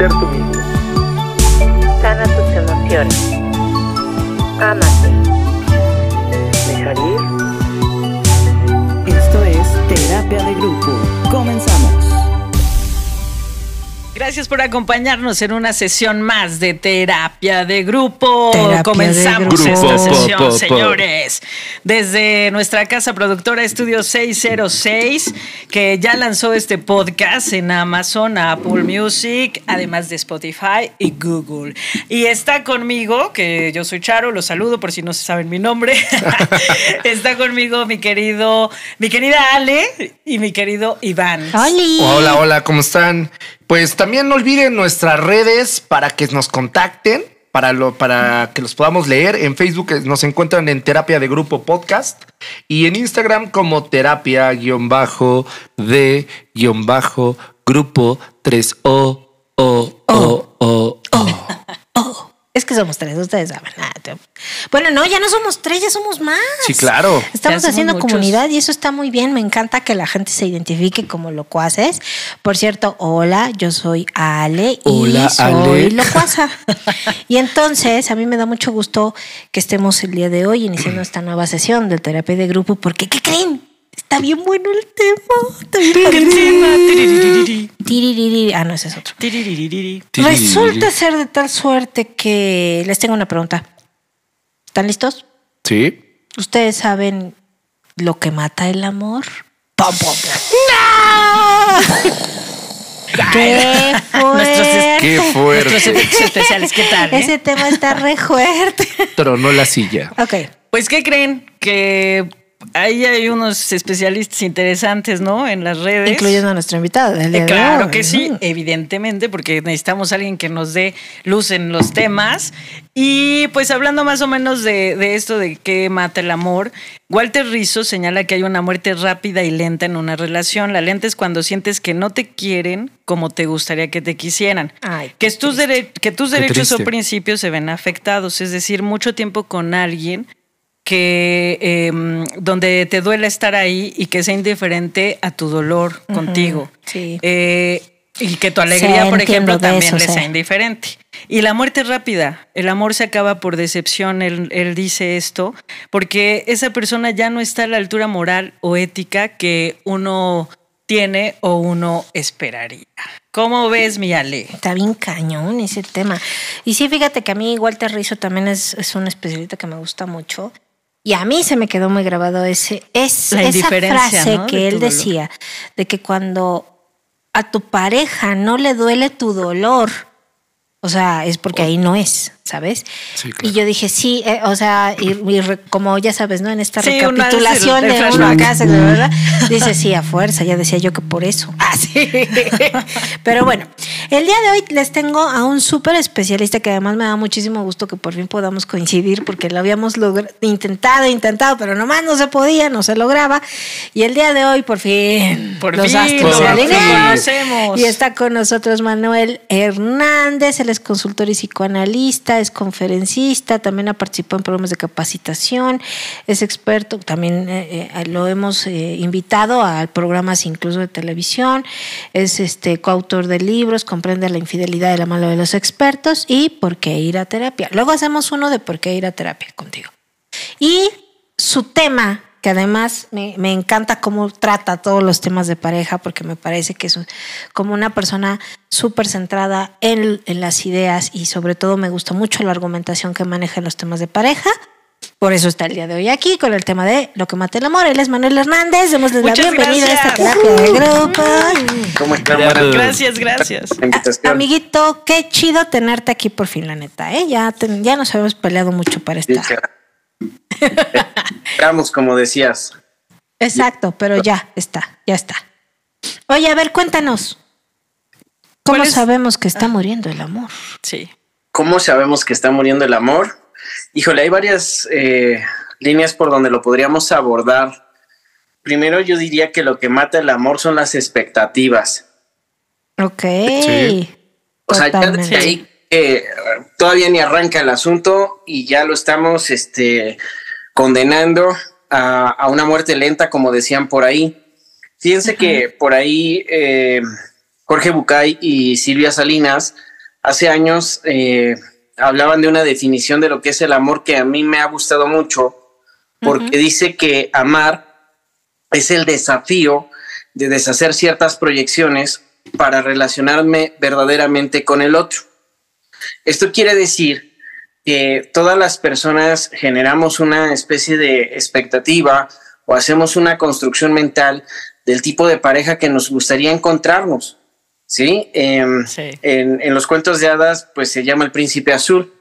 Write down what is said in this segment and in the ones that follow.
ser tú mismo. Sana tus emociones. Ámate. Dejar ir. Esto es Terapia de Grupo. Comenzamos. Gracias por acompañarnos en una sesión más de terapia de grupo. Terapia Comenzamos de esta sesión, Po, po, po. señores. Desde nuestra casa productora Estudio 606, que ya lanzó este podcast en Amazon, Apple Music, además de Spotify y Google. Y está conmigo, que yo soy Charo, los saludo por si no se saben mi nombre. está conmigo mi querido, mi querida Ale y mi querido Iván. Hola, hola, ¿cómo están? Pues también no olviden nuestras redes para que nos contacten, para, lo, para que los podamos leer. En Facebook eh, nos encuentran en Terapia de Grupo Podcast y en Instagram como terapia guion bajo de guion bajo grupo 3O O O O O. Es que somos tres, ustedes saben. Ah, Bueno, no, ya no somos tres, ya somos más. Sí, claro. Estamos haciendo muchos. comunidad y eso está muy bien. Me encanta que la gente se identifique como locuaces. Por cierto, hola, yo soy Ale Hola, y soy Ale. locuaza. y entonces, a mí me da mucho gusto que estemos el día de hoy iniciando esta nueva sesión de terapia de grupo porque, ¿qué creen? Está bien bueno el tema. Está bien ¿Qué padrísimo. tema? Ah, no, ese es otro. Tiririri. Resulta ser de tal suerte que les tengo una pregunta. ¿Están listos? Sí. ¿Ustedes saben lo que mata el amor? ¡Pam, pam, pam! ¡No! ¡Qué fuerte! Qué Nuestros fuerte. efectos especiales, ¿qué tal? eh? Ese tema está re fuerte. Tronó la silla. ok. Pues, ¿qué creen? Que ahí hay unos especialistas interesantes, ¿no? En las redes. Incluyendo a nuestro invitado del día Eh, de Claro hoy, que sí, evidentemente, porque necesitamos a alguien que nos dé luz en los temas. Y pues hablando más o menos de, de esto de qué mata el amor, Walter Rizzo señala que hay una muerte rápida y lenta en una relación. La lenta es cuando sientes que no te quieren como te gustaría que te quisieran. Ay, que, tus que tus Qué derechos o principios se ven afectados, es decir, mucho tiempo con alguien que eh, donde te duele estar ahí y que sea indiferente a tu dolor contigo. sí. Eh, y que tu alegría, Sí, por ejemplo, también eso, le sea indiferente. Y la muerte rápida, el amor se acaba por decepción, él, él dice esto, porque esa persona ya no está a la altura moral o ética que uno tiene o uno esperaría. ¿Cómo ves, mi Ale? Está bien cañón ese tema. Y sí, fíjate que a mí Walter Rizzo también es, es un especialista que me gusta mucho. Y a mí se me quedó muy grabado ese, es, esa frase ¿no? que de él dolor. decía, de que cuando a tu pareja no le duele tu dolor, o sea, es porque ahí no es, ¿sabes? Sí, claro. Y yo dije, sí, eh, o sea, y, y re- como ya sabes, ¿no? En esta Sí, una- recapitulación el de una casa, de verdad, dice, sí, a fuerza, ya decía yo que por eso. Ah, sí. Pero bueno, el día de hoy les tengo a un súper especialista que además me da muchísimo gusto que por fin podamos coincidir porque lo habíamos intentado, intentado, pero nomás no se podía, no se lograba. Y el día de hoy, por fin, Por los fin, astros se alinearon. Y está con nosotros Manuel Hernández, él es consultor y psicoanalista, es conferencista, también ha participado en programas de capacitación, es experto, también eh, eh, lo hemos eh, invitado a programas incluso de televisión, es este coautor de libros, comprende la infidelidad de la mano de los expertos y por qué ir a terapia. Luego hacemos uno de por qué ir a terapia contigo. Y su tema, que además me, me encanta cómo trata todos los temas de pareja, porque me parece que es un- como una persona súper centrada en, en las ideas y sobre todo me gusta mucho la argumentación que maneja en los temas de pareja. Por eso está el día de hoy aquí con el tema de lo que mata el amor. Él es Manuel Hernández. Démosle la bienvenida a esta terapia de grupo. ¿Cómo están? Buenas Gracias, gracias. Amiguito, qué chido tenerte aquí por fin, la neta. ¿eh? Ya, te- ya nos habíamos peleado mucho para Sí, estar. Esperamos, como decías. Exacto, pero ya está, ya está. Oye, a ver, cuéntanos. ¿Cómo ¿Cuál es- sabemos que está muriendo el amor? Sí. ¿Cómo sabemos que está muriendo el amor? Híjole, hay varias eh, líneas por donde lo podríamos abordar. Primero yo diría que lo que mata el amor son las expectativas. Ok. Sí. O sea, ya Totalmente. desde ahí eh, todavía ni arranca el asunto y ya lo estamos este, condenando a, a una muerte lenta, como decían por ahí. Fíjense que por ahí eh, Jorge Bucay y Silvia Salinas hace años eh, hablaban de una definición de lo que es el amor que a mí me ha gustado mucho, porque dice que amar es el desafío de deshacer ciertas proyecciones para relacionarme verdaderamente con el otro. Esto quiere decir que todas las personas generamos una especie de expectativa o hacemos una construcción mental del tipo de pareja que nos gustaría encontrarnos. ¿sí? Em, Sí. En, en los cuentos de hadas, pues se llama el príncipe azul.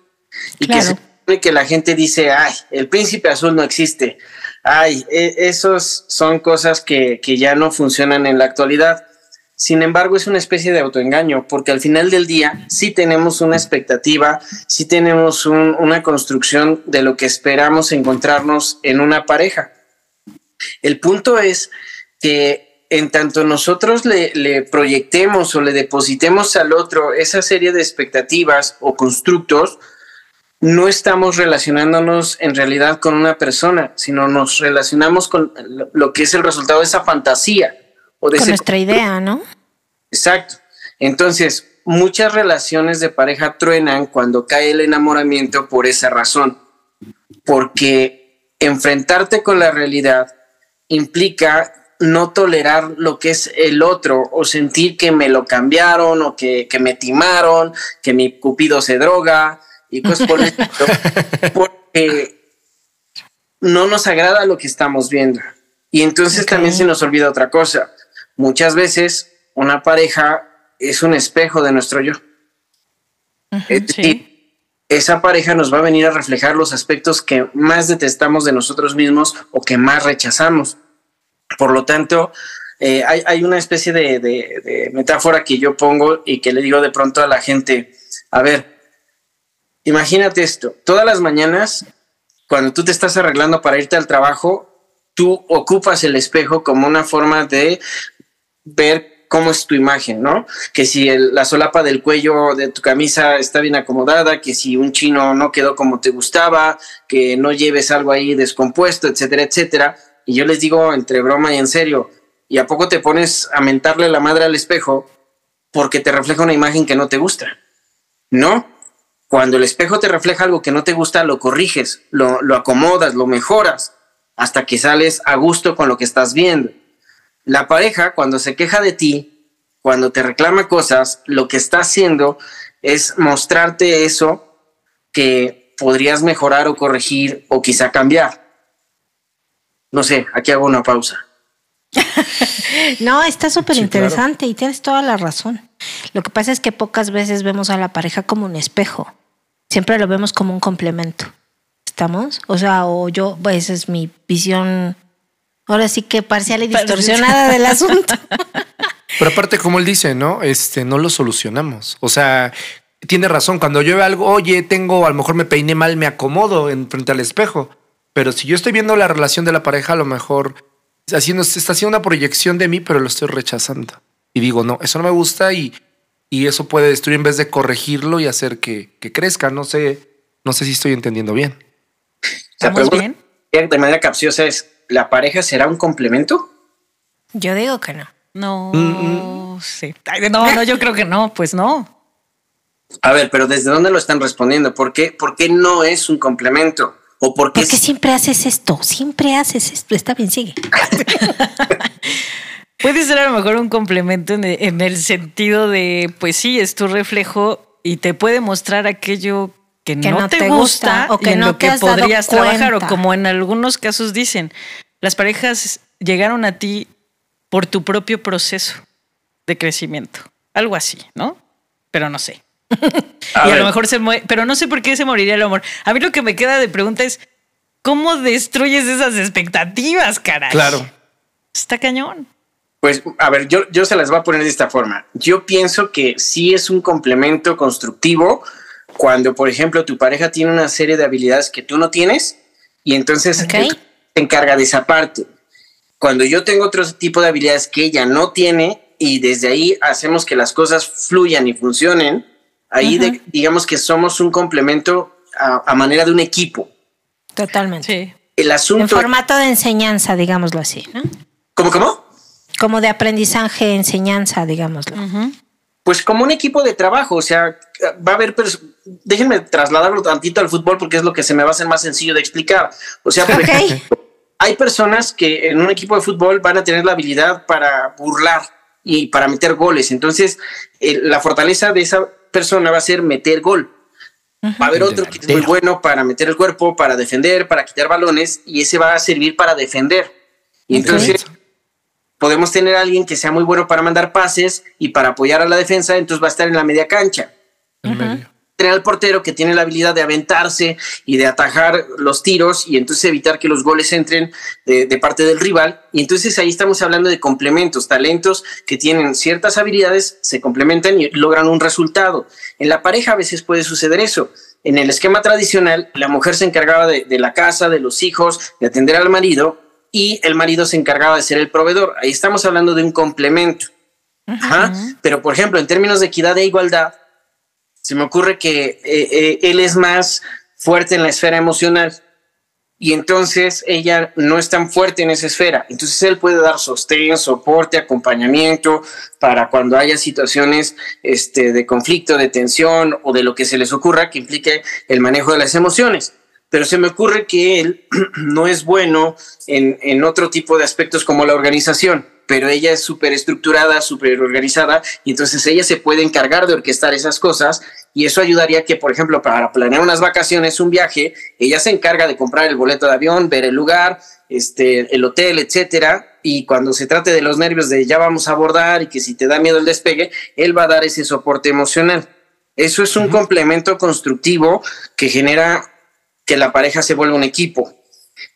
Y que Claro. se supone que la gente dice, ay, el príncipe azul no existe. Ay, e- esos son cosas que, que ya no funcionan en la actualidad. Sin embargo, es una especie de autoengaño, porque al final del día sí tenemos una expectativa, sí tenemos un- una construcción de lo que esperamos encontrarnos en una pareja. El punto es que en tanto nosotros le, le proyectemos o le depositemos al otro esa serie de expectativas o constructos, no estamos relacionándonos en realidad con una persona, sino nos relacionamos con lo que es el resultado de esa fantasía o de Con nuestra idea, ¿no? Exacto. Entonces, muchas relaciones de pareja truenan cuando cae el enamoramiento por esa razón. Porque enfrentarte con la realidad implica no tolerar lo que es el otro o sentir que me lo cambiaron o que, que me timaron, que mi cupido se droga y cosas por el porque no nos agrada lo que estamos viendo. Y entonces también se nos olvida otra cosa. Muchas veces una pareja es un espejo de nuestro yo. Es sí. decir, esa pareja nos va a venir a reflejar los aspectos que más detestamos de nosotros mismos o que más rechazamos. Por lo tanto, eh, hay, hay una especie de, de- de metáfora que yo pongo y que le digo de pronto a la gente, a ver, imagínate esto, todas las mañanas, cuando tú te estás arreglando para irte al trabajo, tú ocupas el espejo como una forma de ver cómo es tu imagen, ¿no? Que si la solapa del cuello de tu camisa está bien acomodada, que si un chino no quedó como te gustaba, que no lleves algo ahí descompuesto, etcétera, etcétera. Y yo les digo entre broma y en serio, ¿y a poco te pones a mentarle la madre al espejo porque te refleja una imagen que no te gusta? No. Cuando el espejo te refleja algo que no te gusta, lo corriges, lo, lo acomodas, lo mejoras, hasta que sales a gusto con lo que estás viendo. La pareja, cuando se queja de ti, cuando te reclama cosas, lo que está haciendo es mostrarte eso que podrías mejorar o corregir o quizá cambiar. No sé, aquí hago una pausa. No, está súper Sí, interesante y tienes toda la razón. Lo que pasa es que pocas veces vemos a la pareja como un espejo. Siempre lo vemos como un complemento. ¿Estamos? O sea, o yo, pues esa es mi visión, ahora sí que parcial y distorsionada del asunto. Pero aparte, como él dice, ¿no? Este, no lo solucionamos. O sea, tiene razón. Cuando yo veo algo, oye, tengo, a lo mejor me peiné mal, me acomodo en frente al espejo. Pero si yo estoy viendo la relación de la pareja, a lo mejor haciendo, está haciendo una proyección de mí, pero lo estoy rechazando. Y digo, no, eso no me gusta y, y eso puede destruir en vez de corregirlo y hacer que, que crezca. No sé, no sé si estoy entendiendo bien. La ¿Estamos pregunta bien? de manera capciosa es, ¿la pareja será un complemento? Yo digo que no. No, sí. Ay, no, no, yo creo que no, pues no. A ver, pero ¿desde dónde lo están respondiendo? ¿Por qué, por qué no es un complemento? ¿O por qué ¿Por qué sí? siempre haces esto? Siempre haces esto. Está bien, sigue. Puede ser a lo mejor un complemento en el, en el sentido de, pues sí, es tu reflejo y te puede mostrar aquello que, Que no, no te, te gusta, gusta o y que en no lo te que has dado podrías trabajar o como en algunos casos dicen, las parejas llegaron a ti por tu propio proceso de crecimiento, algo así, ¿no? Pero no sé. A y a ver. lo mejor se muere, pero no sé por qué se moriría el amor. A mí lo que me queda de pregunta es, ¿cómo destruyes esas expectativas, caray? Claro. Está cañón. Pues, a ver, yo, yo se las voy a poner de esta forma. Yo pienso que sí es un complemento constructivo cuando, por ejemplo, tu pareja tiene una serie de habilidades que tú no tienes y entonces Ok. él se encarga de esa parte. Cuando yo tengo otro tipo de habilidades que ella no tiene y desde ahí hacemos que las cosas fluyan y funcionen, ahí de- digamos que somos un complemento a, a manera de un equipo. Totalmente. Sí. El En asunto... formato de enseñanza, digámoslo así, ¿no? ¿Cómo, cómo? Como de aprendizaje, enseñanza, digámoslo. Pues como un equipo de trabajo, o sea, va a haber, déjenme trasladarlo tantito al fútbol porque es lo que se me va a hacer más sencillo de explicar. O sea, por ejemplo, hay personas que en un equipo de fútbol van a tener la habilidad para burlar y para meter goles. Entonces, eh, la fortaleza de esa persona va a ser meter gol. Va a haber otro que es muy bueno para meter el cuerpo, para defender, para quitar balones y ese va a servir para defender. Y entonces podemos tener a alguien que sea muy bueno para mandar pases y para apoyar a la defensa, entonces va a estar en la media cancha. En medio. Tener al portero que tiene la habilidad de aventarse y de atajar los tiros y entonces evitar que los goles entren de, de parte del rival. Y entonces ahí estamos hablando de complementos, talentos que tienen ciertas habilidades, se complementan y logran un resultado. En la pareja a veces puede suceder eso. En el esquema tradicional, la mujer se encargaba de, de la casa, de los hijos, de atender al marido y el marido se encargaba de ser el proveedor. Ahí estamos hablando de un complemento. Ajá. Pero, por ejemplo, en términos de equidad e igualdad, se me ocurre que eh, eh, él es más fuerte en la esfera emocional y entonces ella no es tan fuerte en esa esfera. Entonces él puede dar sostén, soporte, acompañamiento para cuando haya situaciones este, de conflicto, de tensión o de lo que se les ocurra que implique el manejo de las emociones. Pero se me ocurre que él no es bueno en, en otro tipo de aspectos como la organización pero ella es súper estructurada, súper organizada, y entonces ella se puede encargar de orquestar esas cosas, y eso ayudaría que, por ejemplo, para planear unas vacaciones, un viaje, ella se encarga de comprar el boleto de avión, ver el lugar, este, el hotel, etcétera, y cuando se trate de los nervios de ya vamos a abordar y que si te da miedo el despegue, él va a dar ese soporte emocional. Eso es un complemento constructivo que genera que la pareja se vuelva un equipo.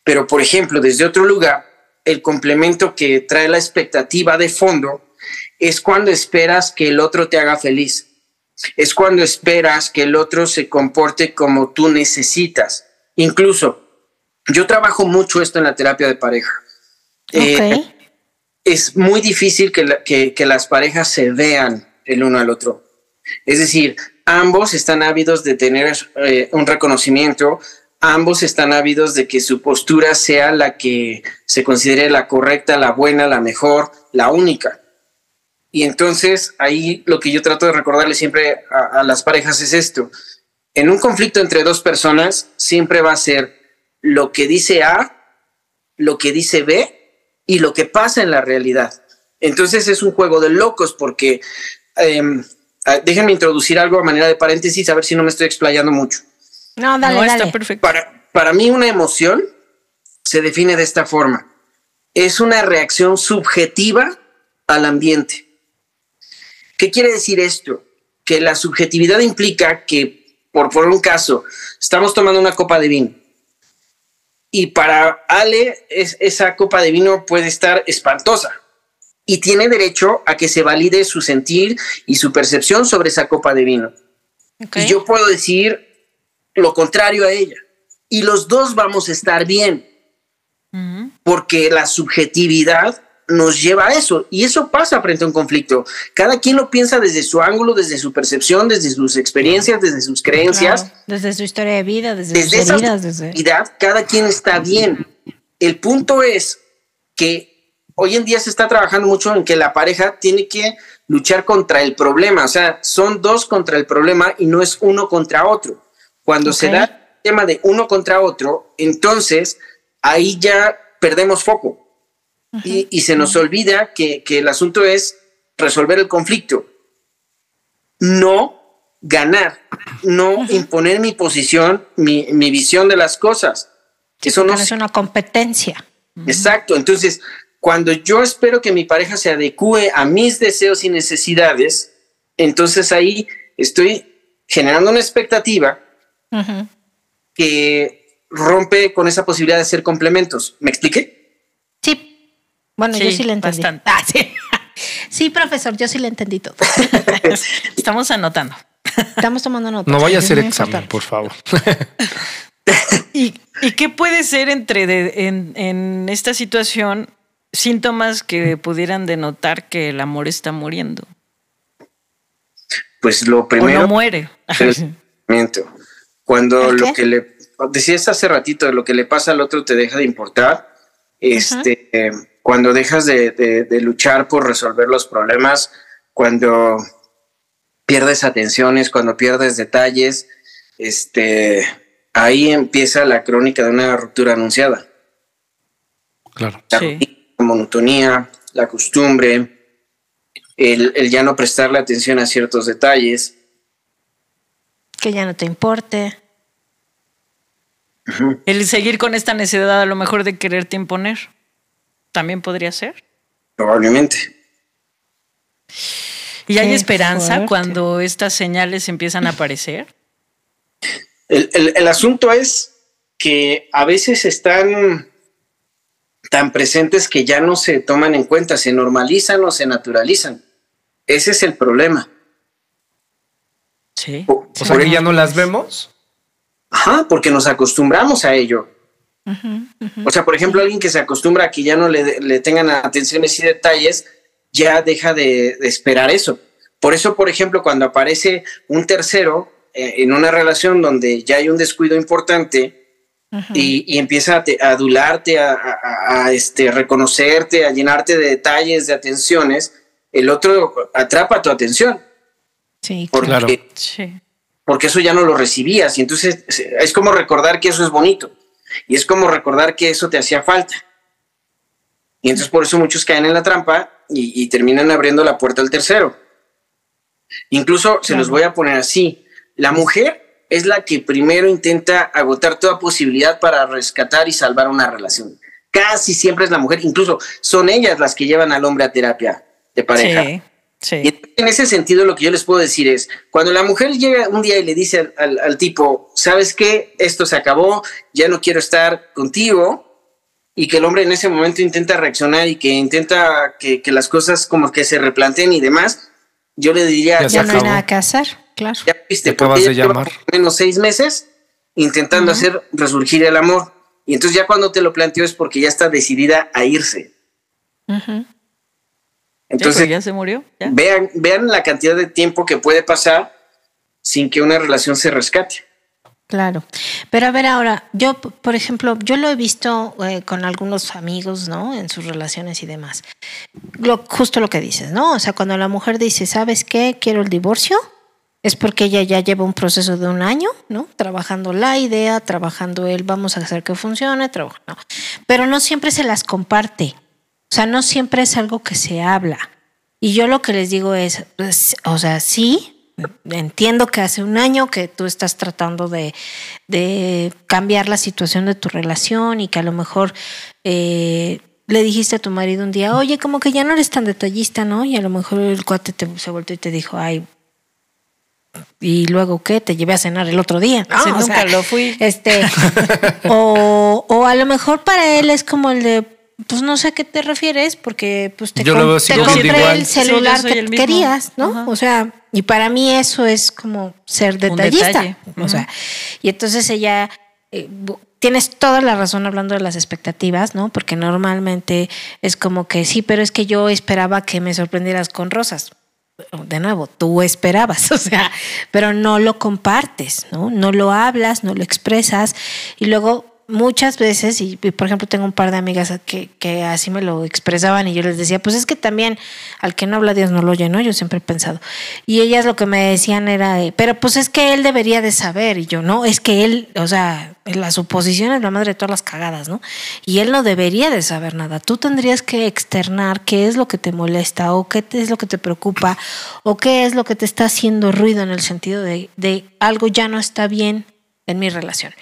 Pero, por ejemplo, desde otro lugar, el complemento que trae la expectativa de fondo es cuando esperas que el otro te haga feliz. Es cuando esperas que el otro se comporte como tú necesitas. Incluso, yo trabajo mucho esto en la terapia de pareja. Eh, Ok. es muy difícil que, la- que- que las parejas se vean el uno al otro. Es decir, ambos están ávidos de tener eh, un reconocimiento, ambos están ávidos de que su postura sea la que se considere la correcta, la buena, la mejor, la única. Y entonces ahí lo que yo trato de recordarle siempre a, las parejas es esto. En un conflicto entre dos personas siempre va a ser lo que dice A, lo que dice B y lo que pasa en la realidad. Entonces es un juego de locos porque em, déjenme introducir algo a manera de paréntesis a ver si no me estoy explayando mucho. No, dale, no, dale. está perfecto. Para, para mí una emoción se define de esta forma. Es una reacción subjetiva al ambiente. ¿Qué quiere decir esto? Que la subjetividad implica que, por poner un caso, estamos tomando una copa de vino y para Ale es- esa copa de vino puede estar espantosa y tiene derecho a que se valide su sentir y su percepción sobre esa copa de vino. Ok. Y yo puedo decir lo contrario a ella. Y los dos vamos a estar bien. Porque la subjetividad nos lleva a eso. Y eso pasa frente a un conflicto. Cada quien lo piensa desde su ángulo, desde su percepción, desde sus experiencias, desde sus creencias. Claro, desde su historia de vida, desde, Desde sus esa desde... cada quien está bien. El punto es que hoy en día se está trabajando mucho en que la pareja tiene que luchar contra el problema. O sea, son dos contra el problema y no es uno contra otro. Cuando se Ok. da el tema de uno contra otro, entonces ahí ya perdemos foco. Y, y se nos olvida que, que el asunto es resolver el conflicto, no ganar, no imponer mi posición, mi, mi visión de las cosas. Sí, Eso no es una competencia. Exacto. Entonces, cuando yo espero que mi pareja se adecue a mis deseos y necesidades, entonces ahí estoy generando una expectativa Que rompe con esa posibilidad de ser complementos. ¿Me expliqué? Sí. Bueno, yo Sí, le entendí. bastante. Ah, sí. Sí, profesor, yo sí le entendí todo. Estamos anotando. Estamos tomando nota. No vaya a hacer examen, importante. por favor. ¿Y, y qué puede ser entre de- en, en esta situación síntomas que pudieran denotar que el amor está muriendo? Pues lo o primero no muere. es sentimiento. Cuando ¿El lo que le decías hace ratito, lo que le pasa al otro te deja de importar. Este, eh, cuando dejas de, de- de luchar por resolver los problemas, cuando pierdes atenciones, cuando pierdes detalles, este, ahí empieza la crónica de una ruptura anunciada. Claro. La Sí. rutina, la monotonía, la costumbre, el, el ya no prestarle atención a ciertos detalles. Que ya no te importe. El seguir con esta necesidad a lo mejor de quererte imponer. También podría ser. Probablemente. ¿Y hay Qué esperanza fuerte. cuando estas señales empiezan a aparecer? El, el- el asunto es que a veces están tan presentes que ya no se toman en cuenta, se normalizan o se naturalizan. Ese es el problema. Sí. O sea por que ya no las vemos. Ajá, porque nos acostumbramos a ello. O sea, por ejemplo, alguien que se acostumbra a que ya no le, le tengan atenciones y detalles, ya deja de, de esperar eso. Por eso, por ejemplo, cuando aparece un tercero eh, en una relación donde ya hay un descuido importante y, y empieza a, te- a adularte, a, a- a, este, reconocerte, a llenarte de detalles, de atenciones, el otro atrapa tu atención. Sí, Porque, Claro. Sí. porque eso ya no lo recibías. Y entonces es como recordar que eso es bonito. Y es como recordar que eso te hacía falta. Y entonces por eso muchos caen en la trampa y, y terminan abriendo la puerta al tercero. Incluso se los voy a poner así. La mujer es la que primero intenta agotar toda posibilidad para rescatar y salvar una relación. Casi siempre es la mujer. Incluso son ellas las que llevan al hombre a terapia de pareja. Sí. Sí. Y en ese sentido lo que yo les puedo decir es, cuando la mujer llega un día y le dice al, al- al tipo, ¿sabes qué? Esto se acabó, ya no quiero estar contigo, y que el hombre en ese momento intenta reaccionar y que intenta que, que las cosas como que se replanteen y demás, yo le diría, Ya ya no hay nada que hacer, claro. ya viste, Te acabas de llamar. menos seis meses intentando hacer resurgir el amor. Y entonces ya cuando te lo planteo es porque ya está decidida a irse. Ujú. Entonces, ya se murió. ¿Ya? vean, vean la cantidad de tiempo que puede pasar sin que una relación se rescate. Claro. Pero a ver ahora, yo, por ejemplo, yo lo he visto eh, con algunos amigos, ¿no? En sus relaciones y demás. Lo, justo lo que dices, ¿no? O sea, cuando la mujer dice, ¿sabes qué? Quiero el divorcio, es porque ella ya lleva un proceso de un año, ¿no? Trabajando la idea, trabajando el vamos a hacer que funcione, no. Pero no siempre se las comparte. O sea, no siempre es algo que se habla. Y yo lo que les digo es, pues, o sea, sí, entiendo que hace un año que tú estás tratando de, de cambiar la situación de tu relación y que a lo mejor eh, le dijiste a tu marido un día, oye, como que ya no eres tan detallista, ¿no? Y a lo mejor el cuate te, se volteó y te dijo, ay, y luego qué, te llevé a cenar el otro día. O nunca lo fui. Este, o, o a lo mejor para él es como el de, pues no sé a qué te refieres, porque pues te, Yo com- te compré igual. el celular que el querías, ¿no? Ajá. O sea, y para mí eso es como ser detallista. detalle. O sea, y entonces ella, eh, tienes toda la razón hablando de las expectativas, ¿no? Porque normalmente es como que sí, pero es que yo esperaba que me sorprendieras con rosas. De nuevo, tú esperabas, o sea, pero no lo compartes, ¿no? No lo hablas, no lo expresas y luego muchas veces, y, por ejemplo tengo un par de amigas que, así me lo expresaban y yo les decía, pues es que también al que no habla Dios no lo oye, ¿no? Yo siempre he pensado. Y ellas lo que me decían era, pero pues es que él debería de saber y yo, no, es que él, o sea, la suposición es la madre de todas las cagadas, ¿no? Y él no debería de saber nada. Tú tendrías que externar qué es lo que te molesta o qué es lo que te preocupa o qué es lo que te está haciendo ruido en el sentido de, de algo ya no está bien en mi relación.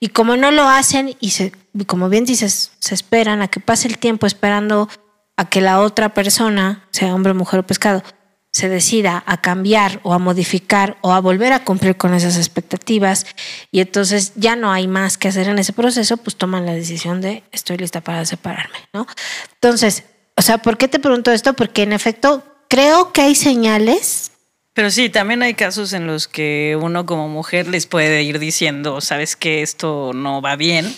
Y como no lo hacen y se, como bien dices, se esperan a que pase el tiempo esperando a que la otra persona, sea hombre, mujer o pescado, se decida a cambiar o a modificar o a volver a cumplir con esas expectativas y entonces ya no hay más que hacer en ese proceso, pues toman la decisión de estoy lista para separarme, ¿no? Entonces, o sea, ¿por qué te pregunto esto? Porque en efecto creo que hay señales Pero sí, también hay casos en los que uno como mujer les puede ir diciendo, sabes que esto no va bien.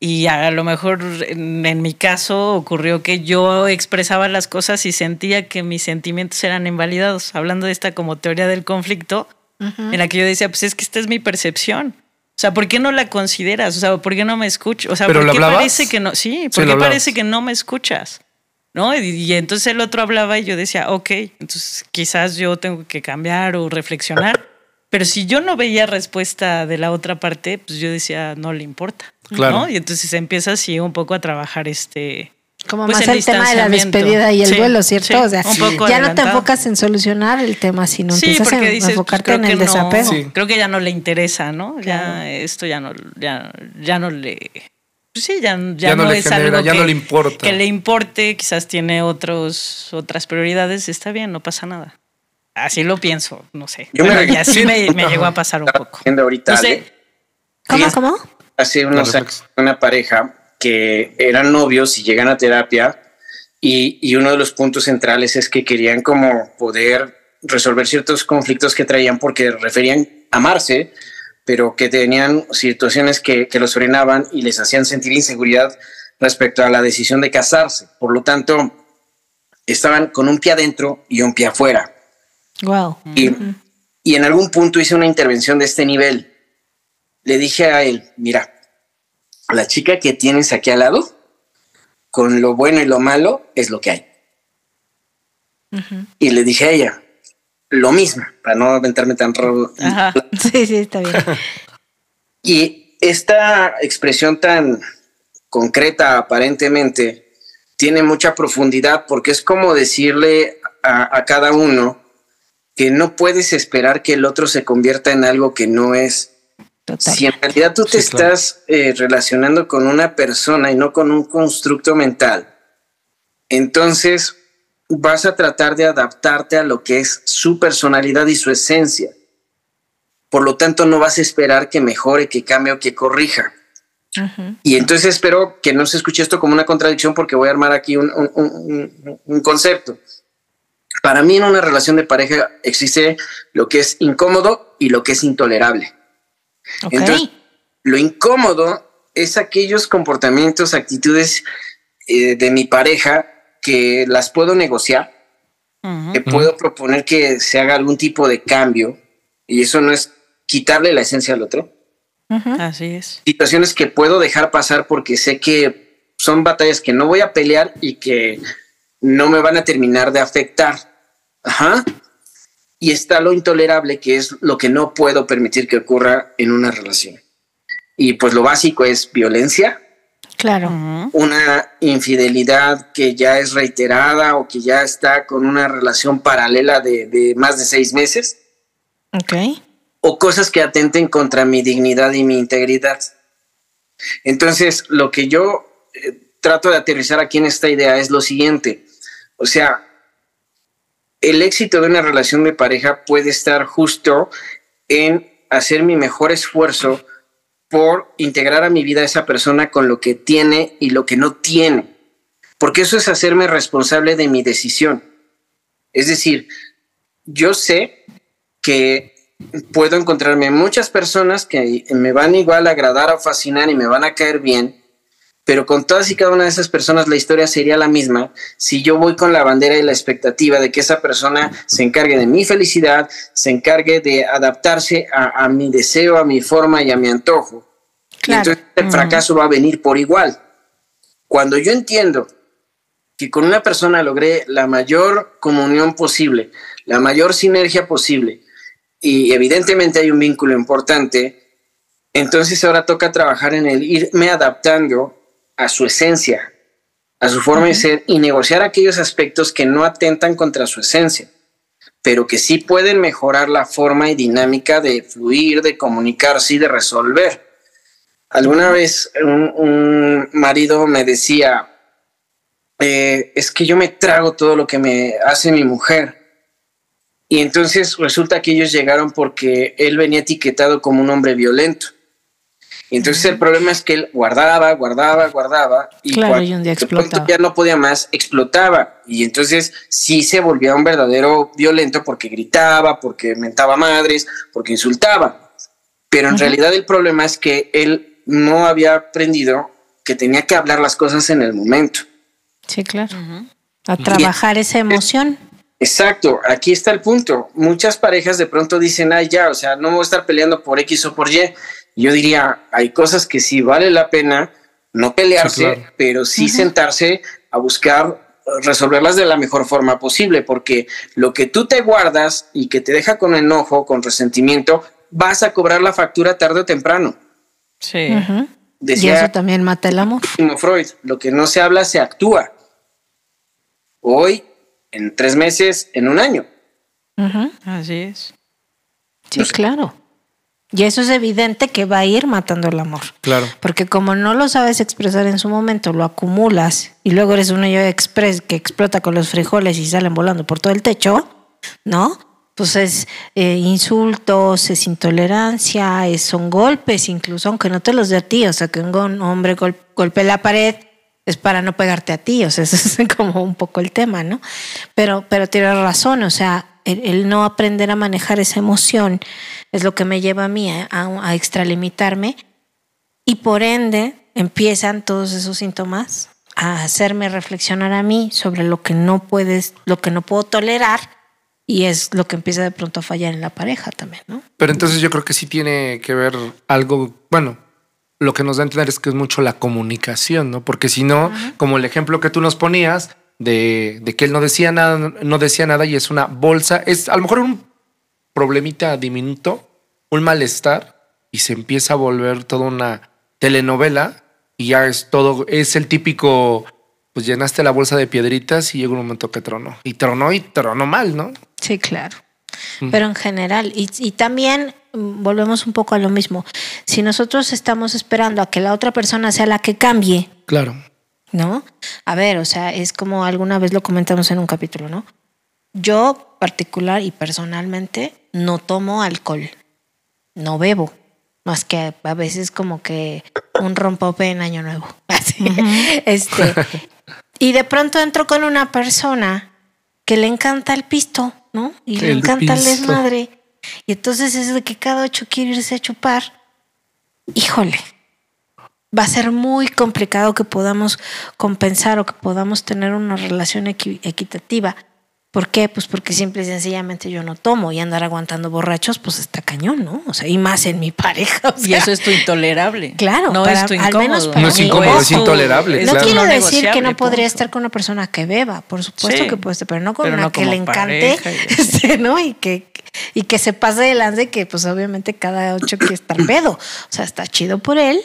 Y a lo mejor en, en mi caso ocurrió que yo expresaba las cosas y sentía que mis sentimientos eran invalidados. Hablando de esta como teoría del conflicto, en la que yo decía, pues es que esta es mi percepción. O sea, ¿por qué no la consideras? O sea, ¿por qué no me escuchas? O sea, ¿Pero ¿por qué hablabas? parece que no? Sí, ¿por qué parece que no me escuchas? ¿No? Y, y entonces el otro hablaba y yo decía, ok, entonces quizás yo tengo que cambiar o reflexionar. Pero si yo no veía respuesta de la otra parte, pues yo decía, no le importa. Claro. ¿no? Y entonces empieza así un poco a trabajar este. Como pues, más el el tema de la despedida y el Sí, vuelo, ¿cierto? sí, o sea, un poco ya no te enfocas en solucionar el tema, sino Sí, empiezas a dices, pues, enfocarte creo en el no, desapego. Sí. creo que ya no le interesa, ¿no? Claro. Ya esto ya no, ya, ya no le, pues sí, ya, ya, Ya no no, le es genera, algo ya que, no le importa. que le importe, quizás tiene otros, otras prioridades, está bien, no pasa nada. Así lo pienso, no sé. Yo me Bueno, y así sí, me, me llegó a pasar un poco. ahorita No sé, ¿Cómo, cómo? hace unos años una pareja que eran novios y llegan a terapia y, y uno de los puntos centrales es que querían como poder resolver ciertos conflictos que traían porque referían amarse, pero que tenían situaciones que, que los frenaban y les hacían sentir inseguridad respecto a la decisión de casarse. Por lo tanto, estaban con un pie adentro y un pie afuera. Wow. Y, y en algún punto hice una intervención de este nivel. Le dije a él, mira, la chica que tienes aquí al lado, con lo bueno y lo malo, es lo que hay. Y le dije a ella, lo mismo, para no aventarme tan raro. Sí, sí, está bien. Y esta expresión tan concreta aparentemente tiene mucha profundidad porque es como decirle a, a cada uno que no puedes esperar que el otro se convierta en algo que no es. Total. Si en realidad tú te Sí, claro. estás eh, relacionando con una persona y no con un constructo mental, entonces vas a tratar de adaptarte a lo que es su personalidad y su esencia. Por lo tanto, no vas a esperar que mejore, que cambie o que corrija. Y entonces espero que no se escuche esto como una contradicción porque voy a armar aquí un, un- un- un concepto. Para mí en una relación de pareja existe lo que es incómodo y lo que es intolerable. Ok. Entonces, lo incómodo es aquellos comportamientos, actitudes eh, de mi pareja que las puedo negociar, Ujú. que puedo proponer que se haga algún tipo de cambio, y eso no es quitarle la esencia al otro. Ujú. Así es. Situaciones que puedo dejar pasar porque sé que son batallas que no voy a pelear y que no me van a terminar de afectar. Ajá. Y está lo intolerable, que es lo que no puedo permitir que ocurra en una relación. Y pues lo básico es violencia, Claro. Una infidelidad que ya es reiterada o que ya está con una relación paralela de, de más de seis meses, Ok. o cosas que atenten contra mi dignidad y mi integridad. Entonces, lo que yo eh, trato de aterrizar aquí en esta idea es lo siguiente. O sea, el éxito de una relación de pareja puede estar justo en hacer mi mejor esfuerzo por integrar a mi vida a esa persona con lo que tiene y lo que no tiene. Porque eso es hacerme responsable de mi decisión. Es decir, yo sé que puedo encontrarme muchas personas que me van igual a agradar o fascinar y me van a caer bien, pero con todas y cada una de esas personas la historia sería la misma si yo voy con la bandera y la expectativa de que esa persona se encargue de mi felicidad, se encargue de adaptarse a, a mi deseo, a mi forma y a mi antojo. Claro. entonces el fracaso va a venir por igual. Cuando yo entiendo que con una persona logré la mayor comunión posible, la mayor sinergia posible, y evidentemente hay un vínculo importante, entonces ahora toca trabajar en el irme adaptando a su esencia, a su forma de ser y negociar aquellos aspectos que no atentan contra su esencia, pero que sí pueden mejorar la forma y dinámica de fluir, de comunicarse y de resolver. Alguna vez un, un marido me decía, eh, es que yo me trago todo lo que me hace mi mujer. Y entonces resulta que ellos llegaron porque él venía etiquetado como un hombre violento. Y entonces el problema es que él guardaba, guardaba, guardaba. Y Claro, cuando y un día de pronto explotaba. ya no podía más, explotaba. Y entonces sí se volvía un verdadero violento porque gritaba, porque mentaba madres, porque insultaba. Pero en realidad el problema es que él no había aprendido que tenía que hablar las cosas en el momento. Sí, claro. A trabajar esa emoción. Exacto, aquí está el punto. Muchas parejas de pronto dicen, ay, ya, o sea, no voy a estar peleando por X o por Y. Yo diría, hay cosas que sí vale la pena no pelearse, Sí, claro. pero sí sentarse a buscar resolverlas de la mejor forma posible, porque lo que tú te guardas y que te deja con enojo, con resentimiento, vas a cobrar la factura tarde o temprano. Sí. Y Decía eso también mata el amor. Sigmund Freud, lo que no se habla se actúa. Hoy, en tres meses, en un año. Ujú. Así es. Sí, claro. Y eso es evidente que va a ir matando el amor. Claro. Porque como no lo sabes expresar en su momento, lo acumulas y luego eres uno yo express que explota con los frijoles y salen volando por todo el techo, ¿no? Pues es eh, insultos, es intolerancia, es- son golpes incluso, aunque no te los dé a ti. O sea, que un hombre gol- golpee la pared es para no pegarte a ti. O sea, ese es como un poco el tema, ¿no? Pero, pero tienes razón, o sea, el, el no aprender a manejar esa emoción es lo que me lleva a mí a, a- a extralimitarme y por ende empiezan todos esos síntomas a hacerme reflexionar a mí sobre lo que no puedes, lo que no puedo tolerar y es lo que empieza de pronto a fallar en la pareja también, ¿no? Pero entonces yo creo que sí tiene que ver algo, bueno, lo que nos da a entender es que es mucho la comunicación, ¿no? Porque si no, como el ejemplo que tú nos ponías de, de que él no decía nada, no decía nada y es una bolsa, es a lo mejor un problemita diminuto, un malestar y se empieza a volver toda una telenovela y ya es todo, es el típico, pues llenaste la bolsa de piedritas y llega un momento que tronó y tronó y tronó mal, ¿no? Sí, claro. Pero en general, y, y también mm, volvemos un poco a lo mismo. Si nosotros estamos esperando a que la otra persona sea la que cambie, Claro. ¿No? A ver, o sea, es como alguna vez lo comentamos en un capítulo, ¿no? Yo particular y personalmente no tomo alcohol, no bebo, más que a veces como que un rompope en Año Nuevo. Así. Este, y de pronto entro con una persona que le encanta el pisto, ¿no? Y le El encanta el pisto. desmadre. Y entonces es de que cada ocho quiere irse a chupar. Híjole, va a ser muy complicado que podamos compensar o que podamos tener una relación equi- equitativa. ¿Por qué? Pues porque simple y sencillamente yo no tomo y andar aguantando borrachos, pues está cañón, ¿no? O sea, y más en mi pareja. o Y sea, eso es tu intolerable. Claro, no para- es tu al incómodo. menos para No es mí. incómodo, es Ojo, intolerable, No claro. quiero decir que no podría punto. estar con una persona que beba, por supuesto Sí, que puede estar, pero no con pero una no que le encante, y- este, ¿no? Y que, y que se pase de lance que pues obviamente cada ocho quiere estar pedo. O sea, está chido por él,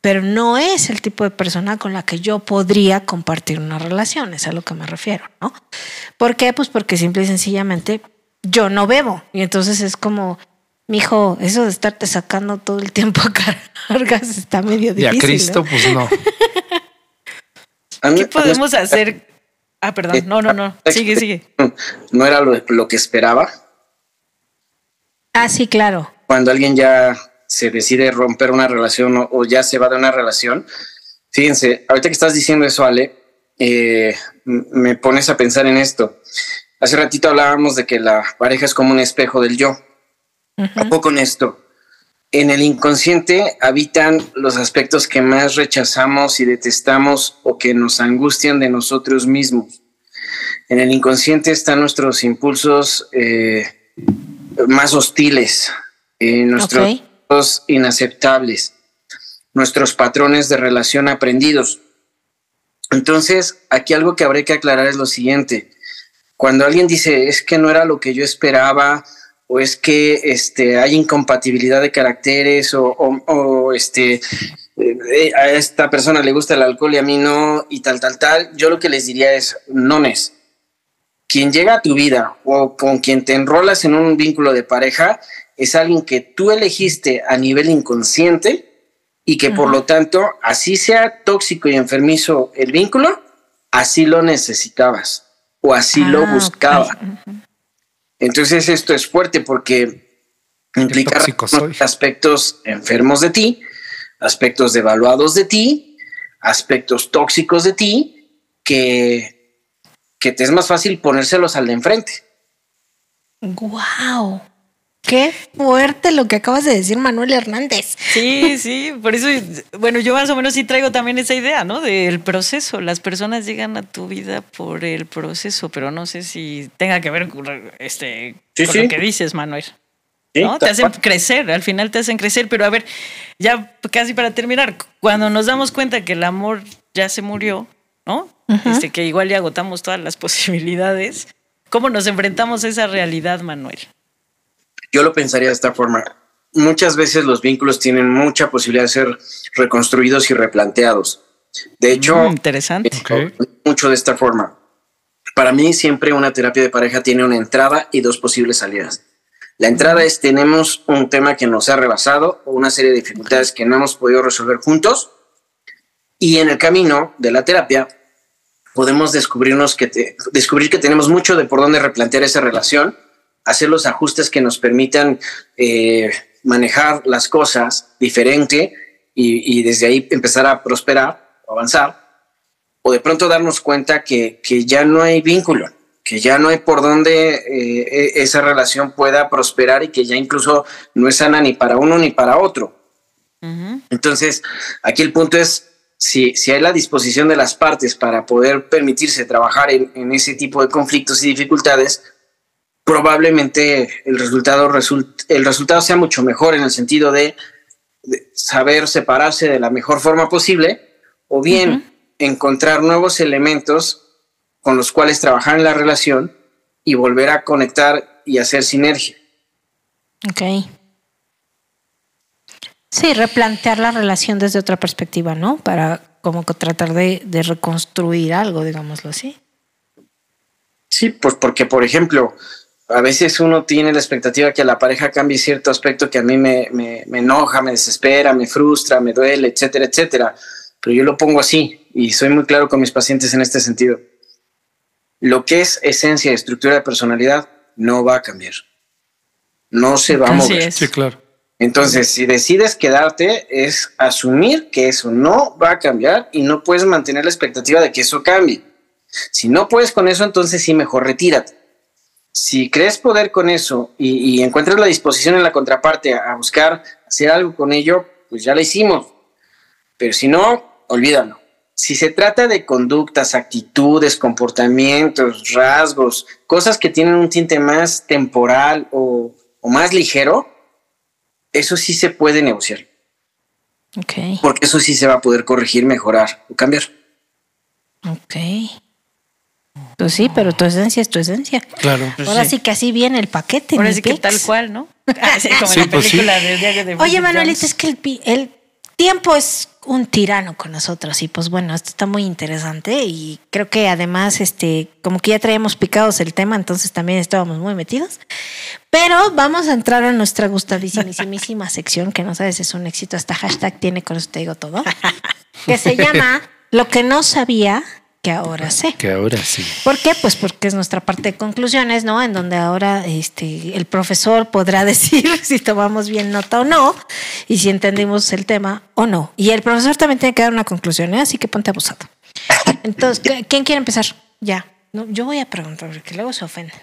pero no es el tipo de persona con la que yo podría compartir una relación, es a lo que me refiero, ¿no? ¿Por qué? Pues porque simple y sencillamente yo no bebo. Y entonces es como, mijo, eso de estarte sacando todo el tiempo a cargas está medio Y a difícil. Cristo, ¿no? pues no. ¿Qué podemos hacer? Ah, Eh, perdón. No, no, no. Sigue, sigue. No era lo, lo que esperaba. Ah, sí, claro. Cuando alguien ya se decide romper una relación o, o ya se va de una relación, fíjense, ahorita que estás diciendo eso, Ale, eh, me pones a pensar en esto. Hace ratito hablábamos de que la pareja es como un espejo del yo. ¿A poco en esto? En el inconsciente habitan los aspectos que más rechazamos y detestamos o que nos angustian de nosotros mismos. En el inconsciente están nuestros impulsos eh, más hostiles, eh, nuestros. Inaceptables, nuestros patrones de relación aprendidos. Entonces, aquí algo que habría que aclarar es lo siguiente. Cuando alguien dice es que no era lo que yo esperaba, o es que este, hay incompatibilidad de caracteres, o, este, eh, a esta persona le gusta el alcohol y a mí no, y tal, tal, tal, yo lo que les diría es, no es. Quien llega a tu vida o con quien te enrolas en un vínculo de pareja es alguien que tú elegiste a nivel inconsciente y que por lo tanto, así sea tóxico y enfermizo el vínculo, así lo necesitabas o así lo Ah, buscaba. Entonces esto es fuerte porque implica aspectos enfermos de ti, aspectos devaluados de ti, aspectos tóxicos de ti, que, que te es más fácil ponérselos al de enfrente. ¡Guau! Qué fuerte lo que acabas de decir, Manuel Hernández. Sí, sí, por eso, bueno, yo más o menos sí traigo también esa idea, ¿no? Del proceso. Las personas llegan a tu vida por el proceso, pero no sé si tenga que ver con, este, Sí, con sí. lo que dices, Manuel. Sí, ¿no? Te hacen crecer, al final te hacen crecer, pero a ver, ya casi para terminar, cuando nos damos cuenta que el amor ya se murió, ¿no? este, que igual ya agotamos todas las posibilidades. ¿Cómo nos enfrentamos a esa realidad, Manuel? Yo lo pensaría de esta forma. Muchas veces los vínculos tienen mucha posibilidad de ser reconstruidos y replanteados. De hecho, Mm, interesante. Mucho de esta forma. Para mí siempre una terapia de pareja tiene una entrada y dos posibles salidas. La entrada es tenemos un tema que nos ha rebasado o una serie de dificultades que no hemos podido resolver juntos y en el camino de la terapia podemos descubrirnos que te- descubrir que tenemos mucho de por dónde replantear esa relación, hacer los ajustes que nos permitan eh, manejar las cosas diferente y, y desde ahí empezar a prosperar, avanzar o de pronto darnos cuenta que, que ya no hay vínculo, que ya no hay por dónde eh, e- esa relación pueda prosperar y que ya incluso no es sana ni para uno ni para otro. Entonces, aquí el punto es, si, si hay la disposición de las partes para poder permitirse trabajar en, en ese tipo de conflictos y dificultades, probablemente el resultado, result- el resultado sea mucho mejor en el sentido de, de saber separarse de la mejor forma posible o bien encontrar nuevos elementos con los cuales trabajar en la relación y volver a conectar y hacer sinergia. Ok. Sí, replantear la relación desde otra perspectiva, ¿no? Para como tratar de, de reconstruir algo, digámoslo así. Sí, pues porque, por ejemplo, a veces uno tiene la expectativa que la pareja cambie cierto aspecto que a mí me, me- me enoja, me desespera, me frustra, me duele, etcétera, etcétera. Pero yo lo pongo así y soy muy claro con mis pacientes en este sentido. Lo que es esencia y estructura de personalidad no va a cambiar. No se va a mover. es. Sí, claro. Entonces, si decides quedarte, es asumir que eso no va a cambiar y no puedes mantener la expectativa de que eso cambie. Si no puedes con eso, entonces sí, mejor retírate. Si crees poder con eso y, y encuentras la disposición en la contraparte a, a buscar hacer algo con ello, pues ya lo hicimos. Pero si no, olvídalo. Si se trata de conductas, actitudes, comportamientos, rasgos, cosas que tienen un tinte más temporal o, o más ligero, eso sí se puede negociar, Ok, porque eso sí se va a poder corregir, mejorar o cambiar. ok. Pues sí, pero tu esencia es tu esencia. Claro. Ahora sí que así viene el paquete. Ahora sí que tal cual, ¿no? Así como Sí, en la pues sí. película del diario de Oye, Manuelita, es que el, pi- el tiempo es un tirano con nosotros y pues bueno, esto está muy interesante y creo que además, este, como que ya traíamos picados el tema, entonces también estábamos muy metidos. Pero vamos a entrar a nuestra gustadísimísima sección, que no sabes, es un éxito, hasta hashtag tiene con usted digo todo, que se llama Lo que no sabía que ahora sé. Que ahora sí. ¿Por qué? Pues porque es nuestra parte de conclusiones, ¿no? En donde ahora este, el profesor podrá decir si tomamos bien nota o no y si entendimos el tema o no. Y el profesor también tiene que dar una conclusión, ¿eh? así que ponte abusado. Entonces, ¿qu- ¿quién quiere empezar? Ya. No, yo voy a preguntar porque luego se ofende.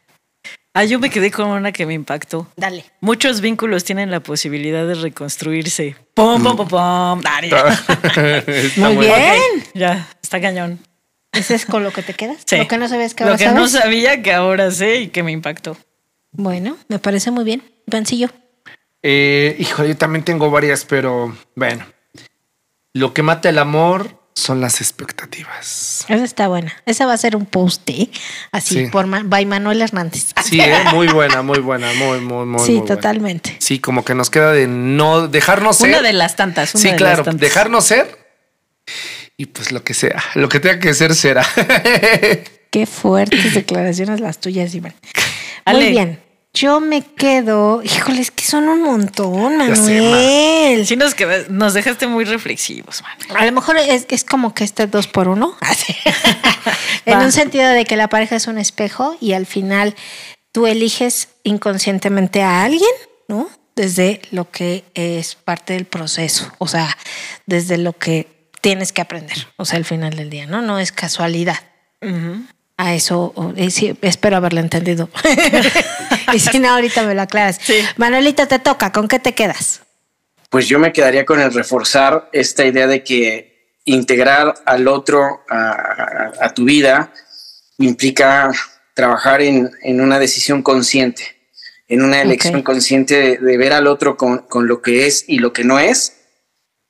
Ah, yo me quedé con una que me impactó. Dale. Muchos vínculos tienen la posibilidad de reconstruirse. ¡Pum, pum, pum, pum! Muy bien. Ya, está cañón. ¿Ese es con lo que te quedas? Sí. Lo que no sabías que Lo ahora que no sabes? sabía que ahora sé y que me impactó. Bueno, me parece muy bien. Pancillo. Eh, hijo, yo también tengo varias, pero bueno. Lo que mata el amor son las expectativas. Esa está buena. Esa va a ser un post, ¿eh? Así, Sí. por Ma- by Manuel Hernández. Sí, eh, muy buena, muy buena, muy, muy, muy. sí, muy buena. totalmente. Sí, como que nos queda de no dejarnos ser. Una de las tantas. Una sí, de claro, las tantas. dejarnos ser. Y pues lo que sea, lo que tenga que ser será. Qué fuertes declaraciones las tuyas, Iván. Ale. Muy bien. Yo me quedo. Híjole, es que son un montón, Ya sé, Manuel. Sí, nos, queda- nos dejaste muy reflexivos, man. A lo mejor es, es como que este dos por uno. Así. en un sentido de que la pareja es un espejo y al final tú eliges inconscientemente a alguien, ¿no? Desde lo que es parte del proceso. O sea, desde lo que tienes que aprender. O sea, al final del día, ¿no? No es casualidad. A eso sí, espero haberlo entendido. y si no, ahorita me lo aclaras. Sí. Manuelita, te toca. ¿Con qué te quedas? Pues yo me quedaría con el reforzar esta idea de que integrar al otro a, a- a tu vida implica trabajar en, en una decisión consciente, en una elección consciente de, de ver al otro con, con lo que es y lo que no es,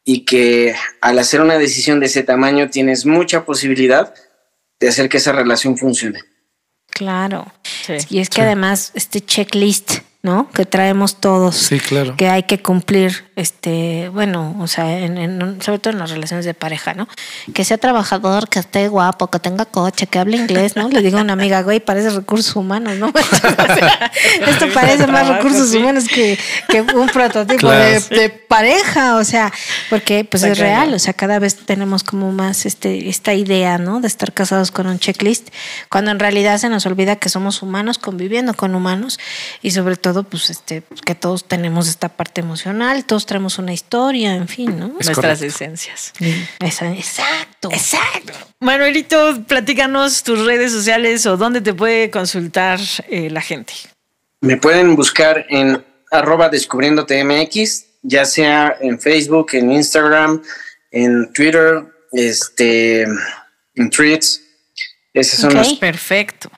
y que al hacer una decisión de ese tamaño tienes mucha posibilidad de hacer que esa relación funcione. Claro. Sí. Y es que además este checklist, ¿no? Que traemos todos. Sí, claro. Que hay que cumplir, este, bueno, o sea, en, en- sobre todo en las relaciones de pareja, ¿no? Que sea trabajador, que esté guapo, que tenga coche, que hable inglés, ¿no? Le digo a una amiga, güey, parece recursos humanos, ¿no? Esto parece más recursos humanos que, que un prototipo Claro. de, de pareja, o sea, porque pues es real, o sea, cada vez tenemos como más este, esta idea, ¿no? De estar casados con un checklist, cuando en realidad se nos olvida que somos humanos conviviendo con humanos y sobre todo, pues, este, que todos tenemos esta parte emocional, todos traemos una historia, en fin, ¿no? Es Nuestras correcto. esencias. Exacto. Exacto. Manuelito, platícanos tus redes sociales o dónde te puede consultar eh, la gente. Me pueden buscar en arroba descubriéndote MX, ya sea en Facebook, en Instagram, en Twitter, este, en Tweets. Esos son los Perfecto.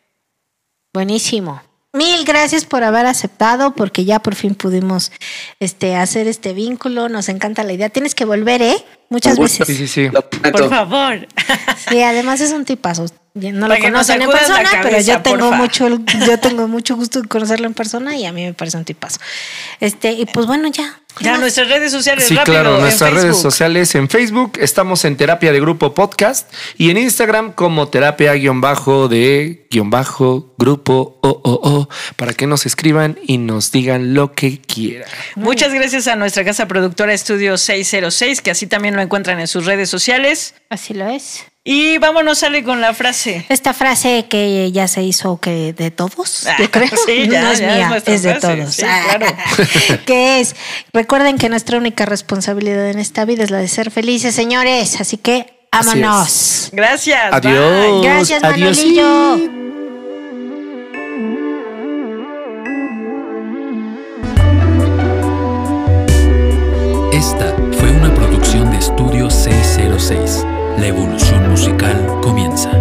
Buenísimo. Mil gracias por haber aceptado, porque ya por fin pudimos este, hacer este vínculo. Nos encanta la idea. Tienes que volver, ¿eh? Muchas veces. Sí, sí, sí. Lo prometo. Por favor. Sí, además es un tipazo. No lo conocen en persona, pero yo tengo porfa. mucho, yo tengo mucho gusto de conocerlo en persona y a mí me parece un tipazo. Este, y pues bueno, ya. ¿Qué Ya, más? nuestras redes sociales, Sí, rápido. claro, nuestras redes sociales en Facebook estamos en Terapia de Grupo Podcast y en Instagram como terapia guion bajo de guion bajo grupo o o o para que nos escriban y nos digan lo que quieran. Muchas gracias a nuestra casa productora Estudio 606, que así también lo encuentran en sus redes sociales. Así lo es. Y vámonos, sale con la frase. Esta frase que ya se hizo que de todos, Ah, yo creo. sí, ya, no es ya mía, es de frase, todos. sí, claro. que es, recuerden que nuestra única responsabilidad en esta vida es la de ser felices, señores. Así que Así vámonos. Gracias. Adiós. bye. Gracias, Adiós. Estudio 606. La evolución musical comienza.